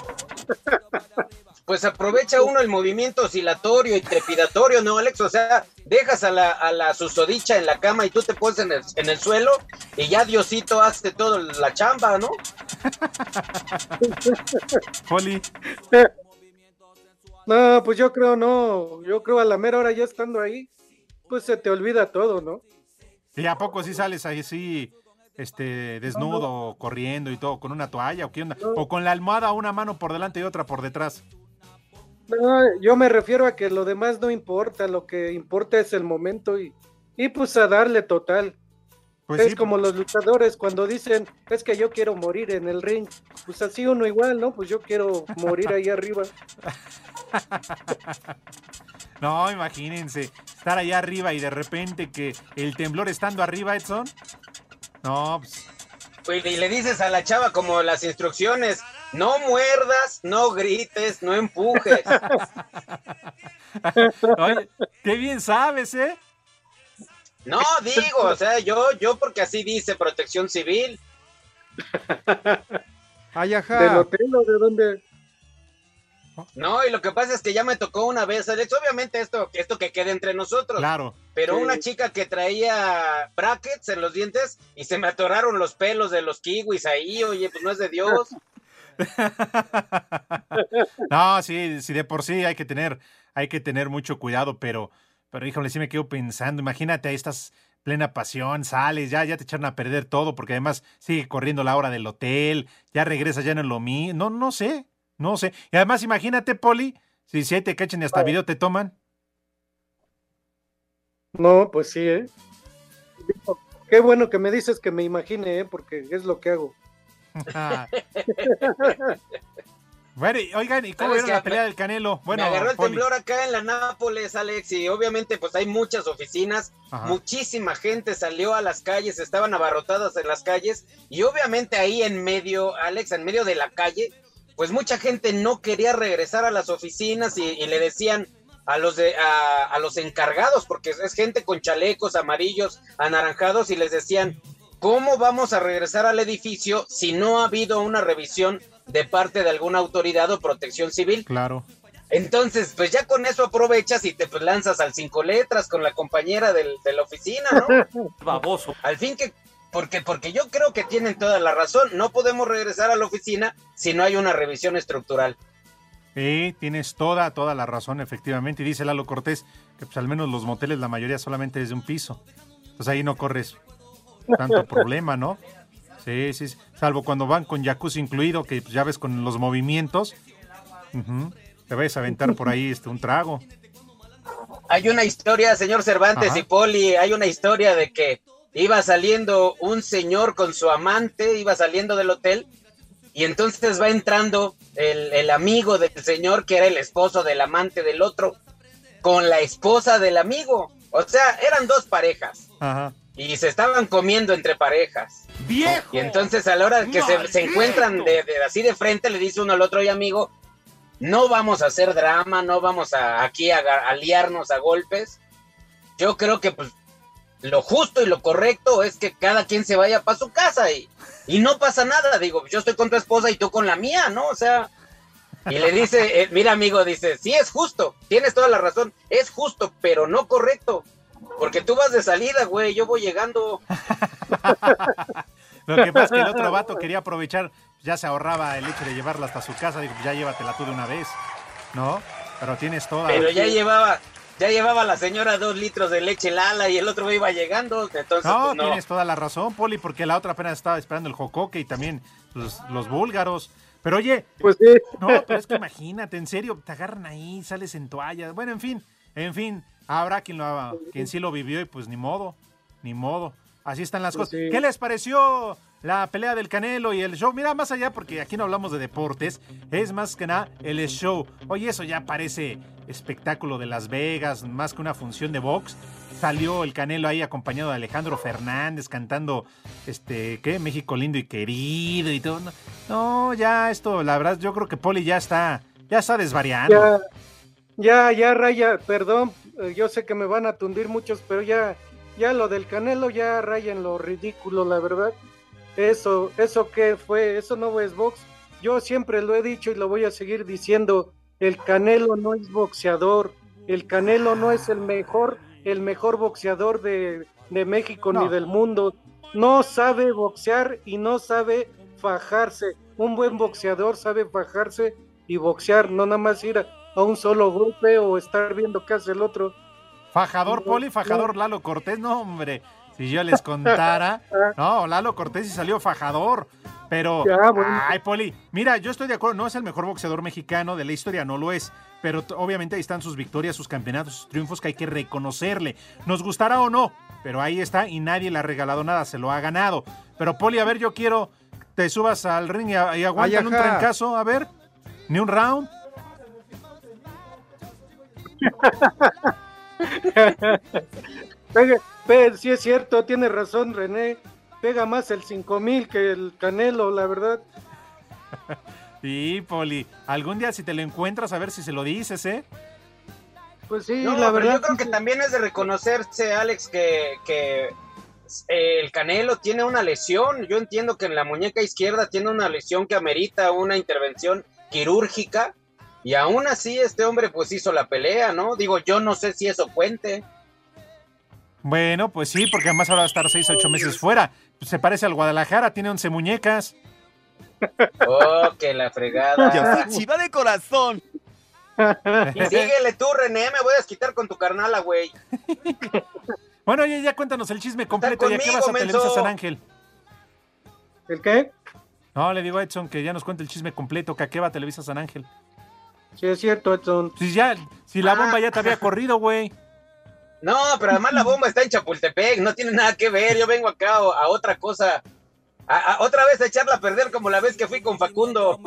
[SPEAKER 21] Pues aprovecha uno el movimiento oscilatorio y trepidatorio, ¿no, Alex? O sea, dejas a la, a la susodicha en la cama y tú te pones en el, en el suelo y ya Diosito hace todo la chamba, ¿no?
[SPEAKER 3] Poli.
[SPEAKER 38] No, pues yo creo no. Yo creo a la mera hora ya estando ahí, pues se te olvida todo, ¿no?
[SPEAKER 3] ¿Y a poco sí sales ahí sí, este, desnudo, corriendo y todo, con una toalla o qué onda? O con la almohada una mano por delante y otra por detrás.
[SPEAKER 38] No, yo me refiero a que lo demás no importa, lo que importa es el momento y, y pues a darle total.
[SPEAKER 3] Pues
[SPEAKER 38] es
[SPEAKER 3] sí.
[SPEAKER 38] como los luchadores cuando dicen, es que yo quiero morir en el ring. Pues así uno igual, ¿no? Pues yo quiero morir ahí arriba.
[SPEAKER 3] No, imagínense, estar allá arriba y de repente que el temblor estando arriba, Edson. No, pues,
[SPEAKER 21] Pues, y le dices a la chava como las instrucciones, no muerdas, no grites, no empujes.
[SPEAKER 3] oye, qué bien sabes, ¿eh?
[SPEAKER 21] No, digo, o sea, yo, yo porque así dice Protección Civil.
[SPEAKER 40] Ay,
[SPEAKER 38] ¿Del
[SPEAKER 40] ajá.
[SPEAKER 38] hotel o de dónde?
[SPEAKER 21] No, y lo que pasa es que ya me tocó una vez, Alex, obviamente esto, esto que quede entre nosotros.
[SPEAKER 3] Claro.
[SPEAKER 21] Pero
[SPEAKER 3] Sí.
[SPEAKER 21] una chica que traía brackets en los dientes y se me atoraron los pelos de los kiwis ahí, oye, pues no es de Dios.
[SPEAKER 3] No, sí, sí, de por sí hay que tener, hay que tener mucho cuidado, pero, pero híjole, sí me quedo pensando, imagínate, ahí estás plena pasión, sales, ya, ya te echaron a perder todo, porque además sigue corriendo la hora del hotel, ya regresas, ya no es lo mío, no, no sé, no sé. Y además imagínate, Poli, si, si ahí te cachan y hasta video te toman.
[SPEAKER 38] No, pues sí, ¿eh? Qué bueno que me dices que me imagine, ¿eh? Porque es lo que hago.
[SPEAKER 3] bueno, y, oigan, ¿y cómo
[SPEAKER 21] ¿Sabes
[SPEAKER 3] vieron la pelea del Canelo? Bueno,
[SPEAKER 21] me agarró el
[SPEAKER 3] Poli.
[SPEAKER 21] temblor acá en la Nápoles, Alex, y obviamente pues hay muchas oficinas,
[SPEAKER 3] Ajá.
[SPEAKER 21] muchísima gente salió a las calles, estaban abarrotadas en las calles, y obviamente ahí en medio, Alex, en medio de la calle, pues mucha gente no quería regresar a las oficinas y, y le decían a los de a, a los encargados, porque es gente con chalecos amarillos, anaranjados, y les decían, ¿cómo vamos a regresar al edificio si no ha habido una revisión de parte de alguna autoridad o protección civil?
[SPEAKER 3] Claro.
[SPEAKER 21] Entonces, pues ya con eso aprovechas y te pues, lanzas al cinco letras con la compañera del- de la oficina, ¿no?
[SPEAKER 39] Baboso.
[SPEAKER 21] Al fin que, porque, porque yo creo que tienen toda la razón, no podemos regresar a la oficina si no hay una revisión estructural.
[SPEAKER 3] Sí, tienes toda, toda la razón, efectivamente. Y dice Lalo Cortés que pues al menos los moteles, la mayoría solamente es de un piso. Pues ahí no corres tanto problema, ¿no? Sí, sí, sí. salvo cuando van con jacuzzi incluido, que pues, ya ves con los movimientos. Te vayas a aventar por ahí este, un trago.
[SPEAKER 21] Hay una historia, señor Cervantes
[SPEAKER 3] Ajá.
[SPEAKER 21] y Poli, hay una historia de que iba saliendo un señor con su amante, iba saliendo del hotel y entonces va entrando el, el amigo del señor que era el esposo del amante del otro con la esposa del amigo. O sea, eran dos parejas
[SPEAKER 3] Ajá.
[SPEAKER 21] y se estaban comiendo entre parejas.
[SPEAKER 28] ¡Viejo!
[SPEAKER 21] Y entonces a la hora de que se, se encuentran de, de así de frente, le dice uno al otro, oye amigo, no vamos a hacer drama, no vamos a aquí a, a liarnos a golpes. Yo creo que pues lo justo y lo correcto es que cada quien se vaya para su casa y, y no pasa nada. Digo, yo estoy con tu esposa y tú con la mía, ¿no? O sea, y le dice, eh, mira amigo, dice, sí es justo, tienes toda la razón, es justo, pero no correcto. Porque tú vas de salida, güey, yo voy llegando.
[SPEAKER 3] Lo que pasa es que el otro vato quería aprovechar, ya se ahorraba el hecho de llevarla hasta su casa, dijo, ya llévatela tú de una vez, ¿no? Pero tienes toda.
[SPEAKER 21] Pero ya llevaba, ya llevaba la señora dos litros de leche Lala y el otro iba llegando, entonces
[SPEAKER 3] No,
[SPEAKER 21] pues, no.
[SPEAKER 3] tienes toda la razón, Poli, porque la otra apenas estaba esperando el jocoque y también los, los búlgaros. Pero oye,
[SPEAKER 9] Pues sí.
[SPEAKER 3] no, pero es que imagínate, en serio, te agarran ahí, sales en toalla. Bueno, en fin, en fin, habrá quien, lo, quien sí lo vivió y pues ni modo, ni modo. Así están las
[SPEAKER 9] Pues
[SPEAKER 3] cosas.
[SPEAKER 9] sí.
[SPEAKER 3] ¿Qué les pareció la pelea del Canelo y el show? Mira, más allá, porque aquí no hablamos de deportes, es más que nada el show. Oye, eso ya parece espectáculo de Las Vegas, más que una función de box. Salió el Canelo ahí acompañado de Alejandro Fernández cantando, este, ¿qué? México lindo y querido y todo. No, ya esto, la verdad, yo creo que Poli ya está, ya está desvariando.
[SPEAKER 9] Ya, ya, ya, Raya, perdón, eh, yo sé que me van a tundir muchos, pero ya, ya lo del Canelo ya raya en lo ridículo, la verdad. Eso, eso que fue, eso no es box. Yo siempre lo he dicho y lo voy a seguir diciendo, el Canelo no es boxeador, el Canelo no es el mejor, el mejor boxeador de, de México ni del mundo. No sabe boxear y no sabe fajarse. Un buen boxeador sabe fajarse y boxear, no nada más ir a, a un solo golpe o estar viendo qué hace el otro.
[SPEAKER 3] Fajador Poli, fajador Lalo Cortés, no hombre, si yo les contara, no, Lalo Cortés sí salió fajador, pero,
[SPEAKER 9] Ya, bueno.
[SPEAKER 3] ay Poli, mira, yo estoy de acuerdo, no es el mejor boxeador mexicano de la historia, no lo es, pero obviamente ahí están sus victorias, sus campeonatos, sus triunfos que hay que reconocerle, nos gustará o no, pero ahí está y nadie le ha regalado nada, se lo ha ganado. Pero Poli, a ver, yo quiero, te subas al ring y, y aguantan un trancazo, a ver, ni un round.
[SPEAKER 9] Pega, sí es cierto, tiene razón René. Pega más el 5000 que el Canelo, la verdad.
[SPEAKER 3] Sí, Poli, algún día si te lo encuentras, a ver si se lo dices, ¿eh?
[SPEAKER 9] Pues sí,
[SPEAKER 21] No,
[SPEAKER 9] la
[SPEAKER 21] pero
[SPEAKER 9] verdad.
[SPEAKER 21] yo creo que también es de reconocerse, Alex, que, que eh, el Canelo tiene una lesión. Yo entiendo que en la muñeca izquierda tiene una lesión que amerita una intervención quirúrgica. Y aún así este hombre pues hizo la pelea, ¿no? Digo, yo no sé si eso cuente.
[SPEAKER 3] Bueno, pues sí, porque además ahora va a estar 6 a 8 meses fuera. Se parece al Guadalajara, tiene 11 muñecas.
[SPEAKER 21] Oh, que la fregada.
[SPEAKER 28] Chiva de corazón.
[SPEAKER 21] Y síguele tú, René, me voy a desquitar con tu carnala, güey.
[SPEAKER 3] Bueno, oye, ya cuéntanos el chisme completo. ¿Y a qué vas a. Televisa San Ángel?
[SPEAKER 9] ¿El qué?
[SPEAKER 3] No, le digo a Edson que ya nos cuente el chisme completo, que a qué va Televisa San Ángel.
[SPEAKER 9] Sí es cierto, Edson.
[SPEAKER 3] Si ya, si la
[SPEAKER 21] Ah.
[SPEAKER 3] bomba ya te había corrido, güey.
[SPEAKER 21] No, pero además la bomba está en Chapultepec, no tiene nada que ver. Yo vengo acá a, a otra cosa. A, a otra vez a echarla a perder como la vez que fui con Facundo.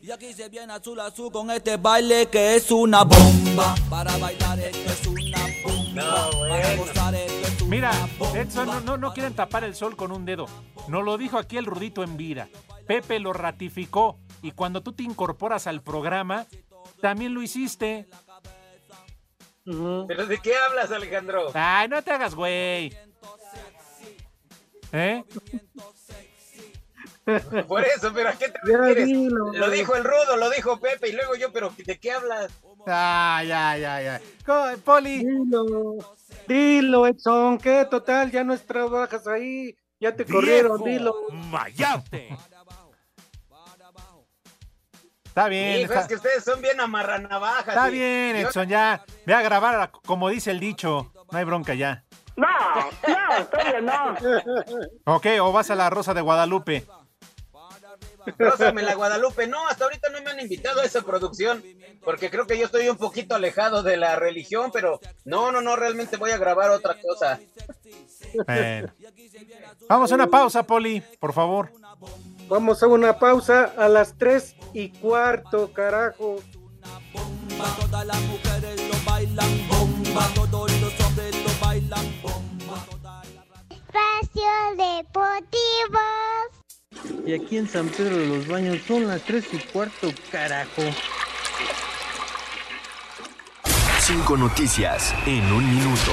[SPEAKER 41] Y aquí se viene azul azul con este baile que es una bomba. Para bailar esto es una bomba. Para gozar esto es una
[SPEAKER 3] Mira. Edson, no, no, no quieren tapar el sol con un dedo. Nos lo dijo aquí el Rudito en vida. Pepe lo ratificó. Y cuando tú te incorporas al programa, también lo hiciste.
[SPEAKER 21] ¿Pero de qué hablas, Alejandro?
[SPEAKER 3] Ay, no te hagas, güey. ¿Eh?
[SPEAKER 21] Por eso, pero ¿a qué te refieres?
[SPEAKER 9] dilo,
[SPEAKER 21] Lo dijo el Rudo, lo dijo Pepe y luego yo, pero ¿de qué hablas?
[SPEAKER 3] Ah, ya, ya, ya. Co- Poli.
[SPEAKER 9] Dilo, dilo, Edson, que total, ya no trabajas ahí, ya te corrieron, dilo.
[SPEAKER 28] Mayate.
[SPEAKER 3] Está bien.
[SPEAKER 21] Hijo,
[SPEAKER 3] está,
[SPEAKER 21] es que ustedes son bien amarranavajas.
[SPEAKER 3] está bien, Edson, ya. Ve a grabar a- como dice el dicho. No hay bronca ya.
[SPEAKER 42] No, no, todavía no.
[SPEAKER 3] Ok, o vas a la Rosa de Guadalupe.
[SPEAKER 21] Rózame la Guadalupe. No, hasta ahorita no me han invitado a esa producción, porque creo que yo estoy un poquito alejado de la religión, pero no, no, no, realmente voy a grabar otra cosa.
[SPEAKER 3] Bueno. Vamos a una pausa, Poli, por favor.
[SPEAKER 38] Vamos a una pausa a las tres y cuarto, carajo.
[SPEAKER 41] Todas las mujeres lo bailan bomba, todos los hombres lo bailan bomba.
[SPEAKER 8] Espacio Deportivo.
[SPEAKER 43] Y aquí en San Pedro de los Baños son las 3 y cuarto, carajo.
[SPEAKER 40] Cinco noticias en un minuto.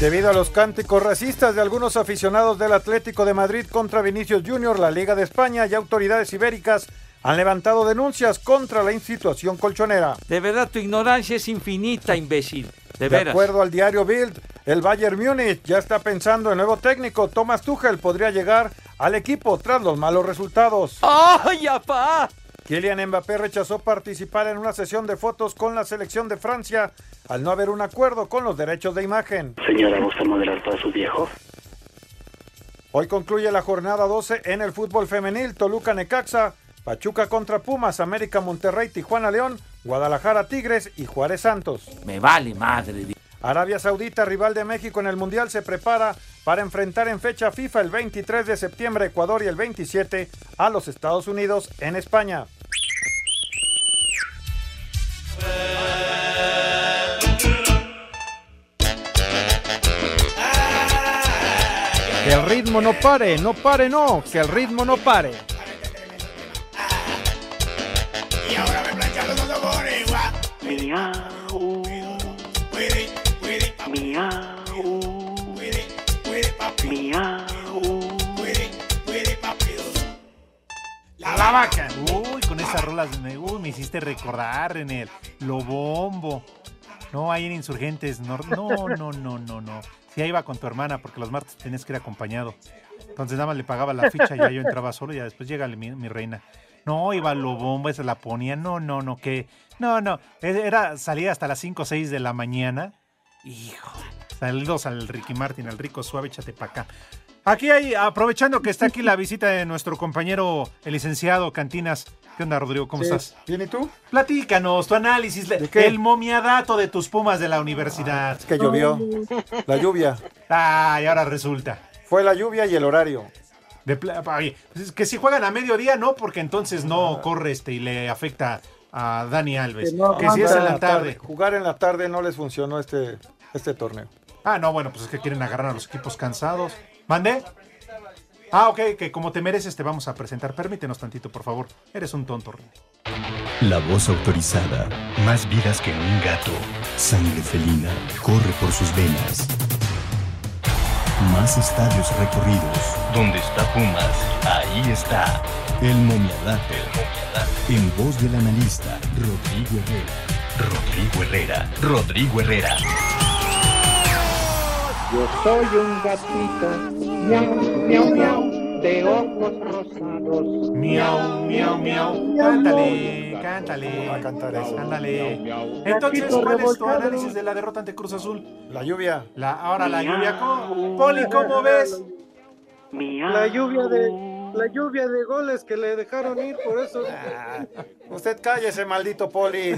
[SPEAKER 44] Debido a los cánticos racistas de algunos aficionados del Atlético de Madrid contra Vinicius Junior, la Liga de España y autoridades ibéricas han levantado denuncias contra la institución colchonera.
[SPEAKER 39] De verdad, tu ignorancia es infinita, imbécil. De,
[SPEAKER 44] De acuerdo al diario Bild, el Bayern Múnich ya está pensando en nuevo técnico. Thomas Tuchel podría llegar al equipo tras los malos resultados.
[SPEAKER 39] ¡Ay, apá!
[SPEAKER 44] Kylian Mbappé rechazó participar en una sesión de fotos con la selección de Francia al no haber un acuerdo con los derechos de imagen.
[SPEAKER 33] Señora, ¿gusta modelar para su viejo?
[SPEAKER 44] Hoy concluye la jornada 12 en el fútbol femenil. Toluca Necaxa, Pachuca contra Pumas, América Monterrey, Tijuana León, Guadalajara Tigres y Juárez Santos.
[SPEAKER 39] Me vale madre.
[SPEAKER 44] Arabia Saudita, rival de México en el Mundial, se prepara para enfrentar en fecha FIFA el 23 de septiembre Ecuador y el 27 a los Estados Unidos en España. Que el ritmo no pare, no pare, no, que el ritmo no pare.
[SPEAKER 3] Uy, con esas rolas me, uy, me hiciste recordar en el Lo Bombo. No, ahí en Insurgentes. No, no, no, no, no, no. Sí, ahí iba con tu hermana porque los martes tenías que ir acompañado. Entonces nada más le pagaba la ficha y ya yo entraba solo y ya después llega mi, reina. No, iba Lo Bombo, esa la ponía. No, no, no, que... No, no. Era salir hasta las 5 o 6 de la mañana. Hijo. Saludos al Ricky Martin, al rico suave, échate pa' acá. Aquí hay, aprovechando que está aquí la visita de nuestro compañero, el licenciado Cantinas. ¿Qué onda, Rodrigo? ¿Cómo
[SPEAKER 44] Sí.
[SPEAKER 3] estás?
[SPEAKER 44] ¿Bien y tú?
[SPEAKER 3] Platícanos tu análisis, le-
[SPEAKER 44] qué?
[SPEAKER 3] el momiadato de tus pumas de la universidad.
[SPEAKER 44] Es que llovió. La lluvia.
[SPEAKER 3] Ay, ahora resulta.
[SPEAKER 44] Fue la lluvia y el horario.
[SPEAKER 3] De ay, pues es que si juegan a mediodía, no, porque entonces no corre este y le afecta a Dani Alves.
[SPEAKER 44] Que no
[SPEAKER 3] que si es en la tarde.
[SPEAKER 44] Jugar en la tarde no les funcionó este, este torneo.
[SPEAKER 3] Ah, no, bueno, pues es que quieren agarrar a los equipos cansados. ¿Mande? Ah, ok, que como te mereces te vamos a presentar. Permítenos tantito, por favor. Eres un tonto, René.
[SPEAKER 45] La voz autorizada. Más vidas que un gato. Sangre felina corre por sus venas. Más estadios recorridos. Donde está Pumas, ahí está. El momiadato. En voz del analista Rodrigo Herrera. Rodrigo Herrera. Rodrigo Herrera.
[SPEAKER 38] Yo soy un gatito, miau, miau, miau, de ojos rosados.
[SPEAKER 3] Miau, miau, miau. Cántale, cántale. Va a
[SPEAKER 44] cantar eso.
[SPEAKER 3] Ándale. Entonces, ¿cuál es tu análisis de la derrota ante Cruz Azul?
[SPEAKER 44] La lluvia.
[SPEAKER 3] La, ahora la lluvia. ¿cómo? Poli, ¿cómo ves?
[SPEAKER 38] La lluvia de la lluvia de goles que le dejaron ir, por eso.
[SPEAKER 44] Usted cállese, maldito Poli.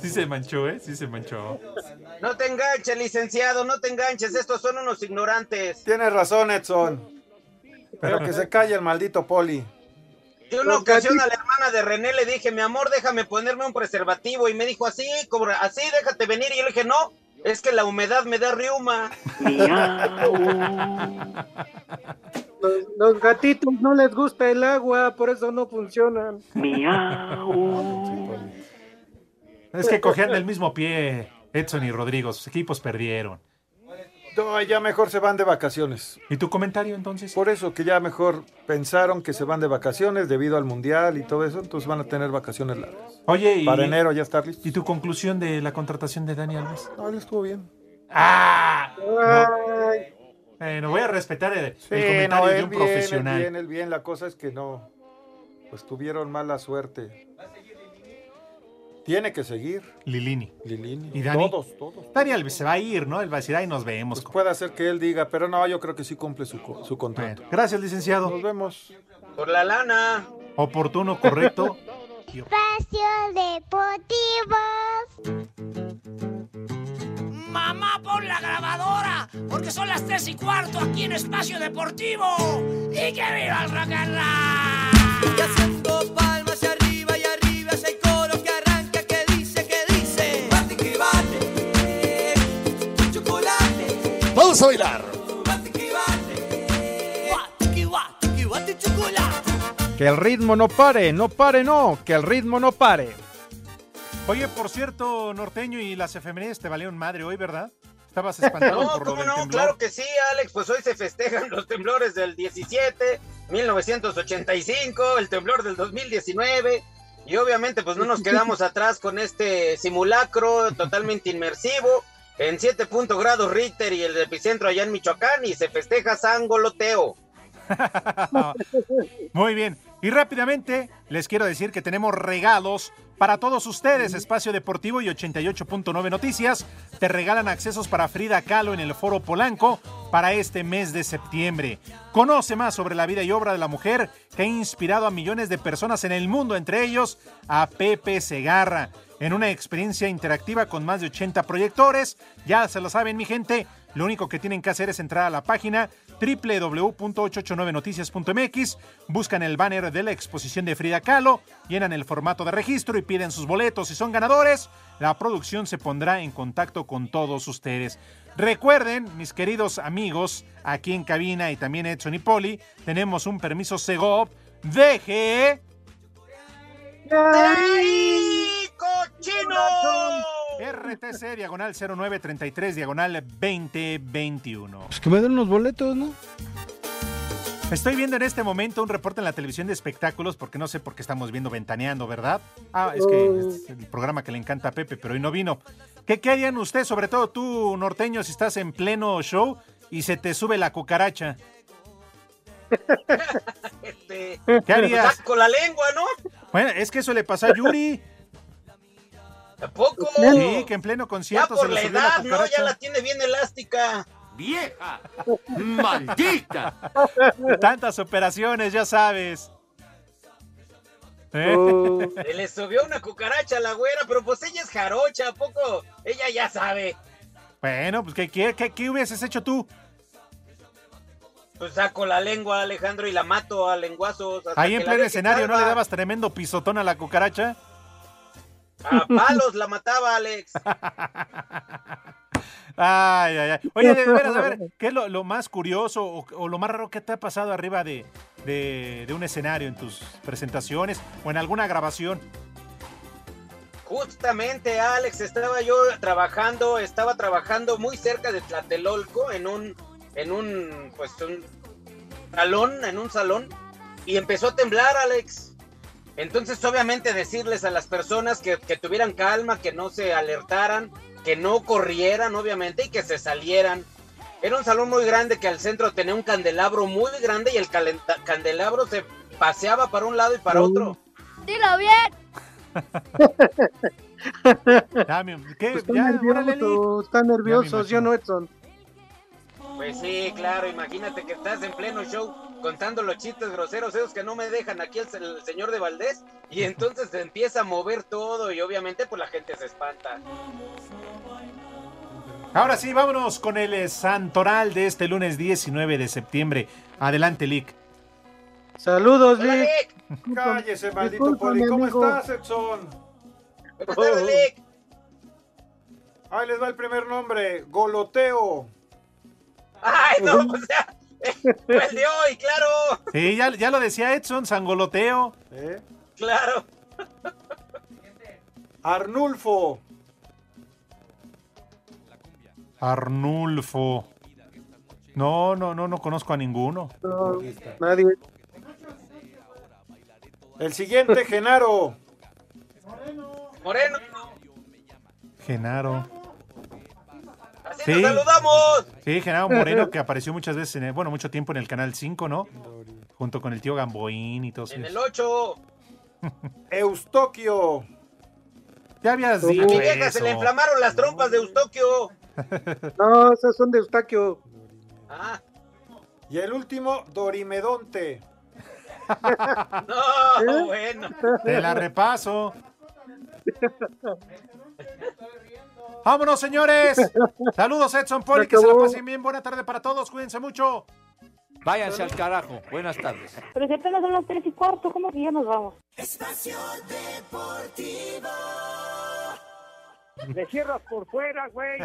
[SPEAKER 3] Sí se manchó, ¿eh? Sí se manchó.
[SPEAKER 21] No te enganches, licenciado, no te enganches, estos son unos ignorantes.
[SPEAKER 44] Tienes razón, Edson. Pero que se calle el maldito Poli.
[SPEAKER 21] Yo una ocasión a la hermana de René le dije, mi amor, déjame ponerme un preservativo. Y me dijo, así, como, así, déjate venir. Y yo le dije, no, es que la humedad me da riuma.
[SPEAKER 38] Los, los gatitos no les gusta el agua, por eso no funcionan.
[SPEAKER 3] Es que cogían del mismo pie Edson y Rodrigo. Sus equipos perdieron.
[SPEAKER 44] No, ya mejor se van de vacaciones.
[SPEAKER 3] ¿Y tu comentario entonces?
[SPEAKER 44] Por eso que ya mejor pensaron que se van de vacaciones debido al mundial y todo eso, entonces van a tener vacaciones largas.
[SPEAKER 3] Oye, y,
[SPEAKER 44] Para enero ya estar listo.
[SPEAKER 3] ¿y tu conclusión de la contratación de Dani Alves?
[SPEAKER 44] No, él estuvo bien.
[SPEAKER 3] ¡Ah! Bueno, voy a respetar el, el comentario
[SPEAKER 44] no,
[SPEAKER 3] de un
[SPEAKER 44] bien,
[SPEAKER 3] profesional.
[SPEAKER 44] bien, él bien. La cosa es que no, pues tuvieron mala suerte. Tiene que seguir.
[SPEAKER 3] Lilini.
[SPEAKER 44] Lilini.
[SPEAKER 3] ¿Y Dani?
[SPEAKER 44] Todos, todos.
[SPEAKER 3] Dani Alves se va a ir, ¿no? Él va a decir, ahí nos vemos.
[SPEAKER 44] Pues puede ser que él diga, pero no, yo creo que sí cumple su, su contrato.
[SPEAKER 3] Bueno, gracias, licenciado.
[SPEAKER 44] Nos vemos.
[SPEAKER 21] Por la lana.
[SPEAKER 3] Oportuno, correcto.
[SPEAKER 8] Espacio Deportivo.
[SPEAKER 46] Mamá, pon la grabadora, porque son las tres y cuarto aquí en Espacio Deportivo. ¡Y que viva el rock and roll!
[SPEAKER 41] Y haciendo palmas y arriba y arriba ese coro que arranca que dice, que dice. Bate que bate, chocolate.
[SPEAKER 47] Vamos a bailar.
[SPEAKER 41] Bate que bate, bate que bate, que bate chocolate.
[SPEAKER 44] Que el ritmo no pare, no pare, no, que el ritmo no pare.
[SPEAKER 3] Oye, por cierto, norteño y las efemérides te valieron madre hoy, ¿verdad? Estabas espantado
[SPEAKER 21] No,
[SPEAKER 3] por lo
[SPEAKER 21] cómo
[SPEAKER 3] del
[SPEAKER 21] no,
[SPEAKER 3] temblor.
[SPEAKER 21] claro que sí, Alex, pues hoy se festejan los temblores del 17, 1985, el temblor del 2019, y obviamente pues no nos quedamos atrás con este simulacro totalmente inmersivo, en 7 punto grados Richter y el epicentro allá en Michoacán, y se festeja San Goloteo.
[SPEAKER 3] Muy bien. Y rápidamente les quiero decir que tenemos regalos para todos ustedes. Espacio Deportivo y 88.9 Noticias te regalan accesos para Frida Kahlo en el Foro Polanco para este mes de septiembre. Conoce más sobre la vida y obra de la mujer que ha inspirado a millones de personas en el mundo, entre ellos a Pepe Segarra. En una experiencia interactiva con más de 80 proyectores. Ya se lo saben, mi gente. Lo único que tienen que hacer es entrar a la página www.889noticias.mx, buscan el banner de la exposición de Frida Kahlo, llenan el formato de registro y piden sus boletos. Si son ganadores, la producción se pondrá en contacto con todos ustedes. Recuerden, mis queridos amigos, aquí en cabina y también Edson y Poli, tenemos un permiso Segov. Deje.
[SPEAKER 21] ¡Ay, cochino!
[SPEAKER 3] RTC diagonal 0933 diagonal 2021.
[SPEAKER 43] Pues que me den unos boletos, ¿no?
[SPEAKER 3] Estoy viendo en este momento un reporte en la televisión de espectáculos, porque no sé por qué estamos viendo Ventaneando, ¿verdad? Ah, es que es el programa que le encanta a Pepe, pero hoy no vino. ¿Qué, qué harían ustedes, sobre todo tú, norteño, si estás en pleno show y se te sube la cucaracha?
[SPEAKER 21] Este,
[SPEAKER 3] ¿Qué harías?
[SPEAKER 21] saco la lengua, ¿no?
[SPEAKER 3] Bueno, es que eso le pasó a Yuri.
[SPEAKER 21] ¿Tampoco?
[SPEAKER 3] Sí, que en pleno
[SPEAKER 21] Ya
[SPEAKER 3] concierto
[SPEAKER 21] por
[SPEAKER 3] se
[SPEAKER 21] la edad,
[SPEAKER 3] la
[SPEAKER 21] ¿no? Ya la tiene bien elástica.
[SPEAKER 39] ¡Vieja! ¡Maldita!
[SPEAKER 3] Tantas operaciones, ya sabes. ¿Eh?
[SPEAKER 38] Oh.
[SPEAKER 21] Se le subió una cucaracha a la güera, pero pues ella es jarocha, ¿a poco? Ella ya sabe.
[SPEAKER 3] Bueno, pues ¿qué, qué, qué, qué hubieses hecho tú?
[SPEAKER 21] Pues saco la lengua, Alejandro, y la mato a lenguazos. hasta
[SPEAKER 3] Ahí en pleno escenario, ¿no le dabas tremendo pisotón a la cucaracha?
[SPEAKER 21] A palos la mataba, Alex.
[SPEAKER 3] Ay, ay, ay. Oye, de veras, a ver, ¿qué es lo, lo más curioso o, o lo más raro que te ha pasado arriba de, de- de un escenario en tus presentaciones o en alguna grabación?
[SPEAKER 21] Justamente, Alex, estaba yo trabajando, estaba trabajando muy cerca de Tlatelolco en un, en un, pues, un salón, en un salón, y empezó a temblar, Alex. Entonces, obviamente, decirles a las personas que, que tuvieran calma, que no se alertaran, que no corrieran, obviamente, y que se salieran. Era un salón muy grande que al centro tenía un candelabro muy grande y el candelabro se paseaba para un lado y para otro.
[SPEAKER 8] Dilo bien.
[SPEAKER 3] Dame, ¿qué?
[SPEAKER 38] Están
[SPEAKER 3] Ya, Lick.
[SPEAKER 38] están nerviosos. ¿ya no, Edson?
[SPEAKER 21] Pues sí, claro, imagínate que estás en pleno show contando los chistes groseros, esos que no me dejan aquí el, el señor de Valdés, y entonces se empieza a mover todo y obviamente pues la gente se espanta.
[SPEAKER 3] Ahora sí, vámonos con el eh, santoral de este lunes 19 de septiembre. Adelante, Lick.
[SPEAKER 38] Saludos,
[SPEAKER 21] Hola,
[SPEAKER 38] Lick.
[SPEAKER 21] Lick.
[SPEAKER 44] Cállese, maldito Poli. ¿Cómo estás, Edson?
[SPEAKER 21] Buenas tardes, Lick.
[SPEAKER 44] Ahí les va el primer nombre, Goloteo.
[SPEAKER 21] Ay, no, o sea, el de hoy, claro,
[SPEAKER 3] Sí, ya, ya lo decía Edson, sangoloteo.
[SPEAKER 44] ¿Eh?
[SPEAKER 21] claro.
[SPEAKER 44] Arnulfo.
[SPEAKER 3] Arnulfo. No, no, no, no conozco a ninguno.
[SPEAKER 38] No, nadie.
[SPEAKER 44] El siguiente, Genaro.
[SPEAKER 21] Moreno,
[SPEAKER 3] Genaro. Sí.
[SPEAKER 21] nos saludamos.
[SPEAKER 3] Sí, Genaro Moreno, que apareció muchas veces, en el- bueno, mucho tiempo en el Canal 5, ¿no? Junto con el tío Gamboín y todo
[SPEAKER 21] En el
[SPEAKER 3] eso.
[SPEAKER 21] 8,
[SPEAKER 44] Eustoquio.
[SPEAKER 3] Ya habías
[SPEAKER 21] a
[SPEAKER 3] dicho
[SPEAKER 21] mi vieja se le inflamaron las trompas de Eustoquio.
[SPEAKER 38] No, esos son de Eustaquio.
[SPEAKER 21] Ah,
[SPEAKER 44] Y el último, Dorimedonte.
[SPEAKER 21] no, bueno.
[SPEAKER 3] Te la repaso. Vámonos, señores. Saludos, Edson Poli, que se la pasen bien. Buena tarde para todos. Cuídense mucho.
[SPEAKER 28] Váyanse al carajo. Buenas tardes.
[SPEAKER 42] Pero si apenas son las tres y cuarto, ¿cómo que ya nos vamos?
[SPEAKER 48] Espacio Deportivo.
[SPEAKER 49] Le cierras por fuera, güey.